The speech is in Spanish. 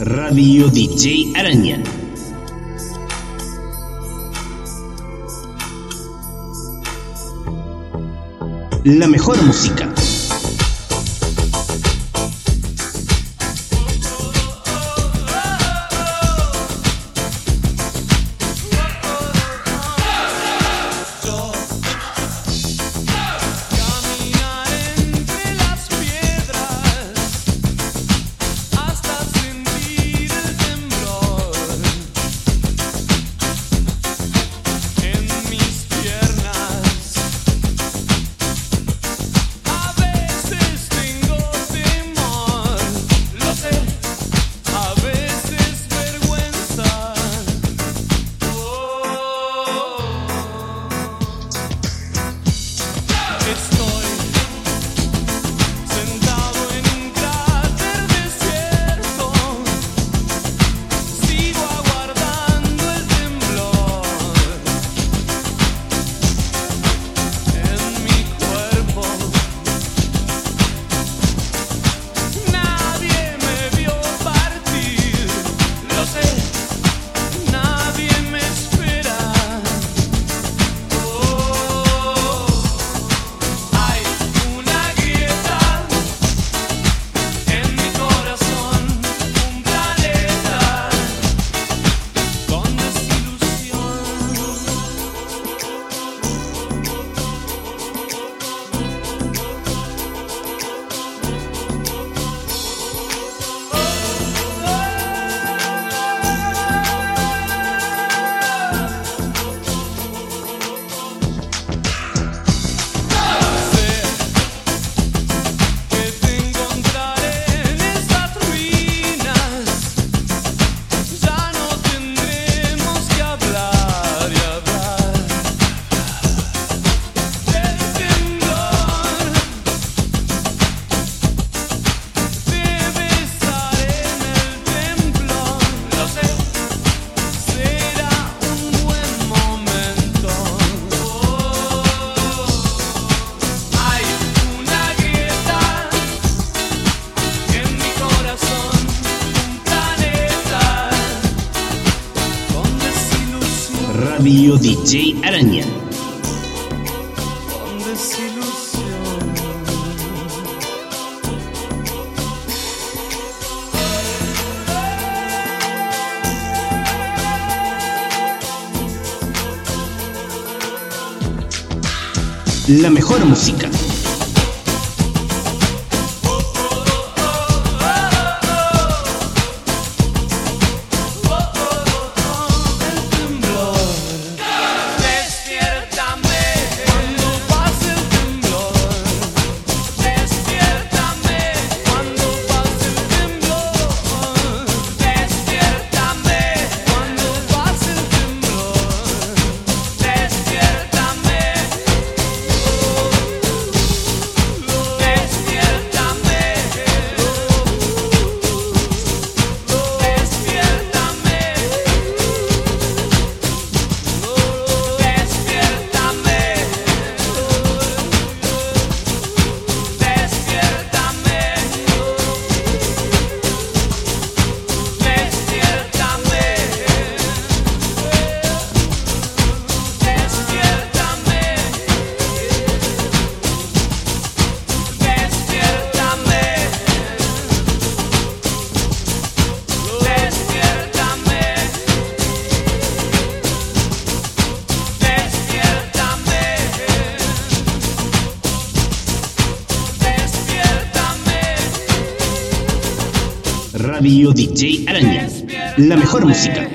Radio DJ Araña. La mejor música. sabio DJ Araña. La mejor música. Radio DJ Araña. La mejor música.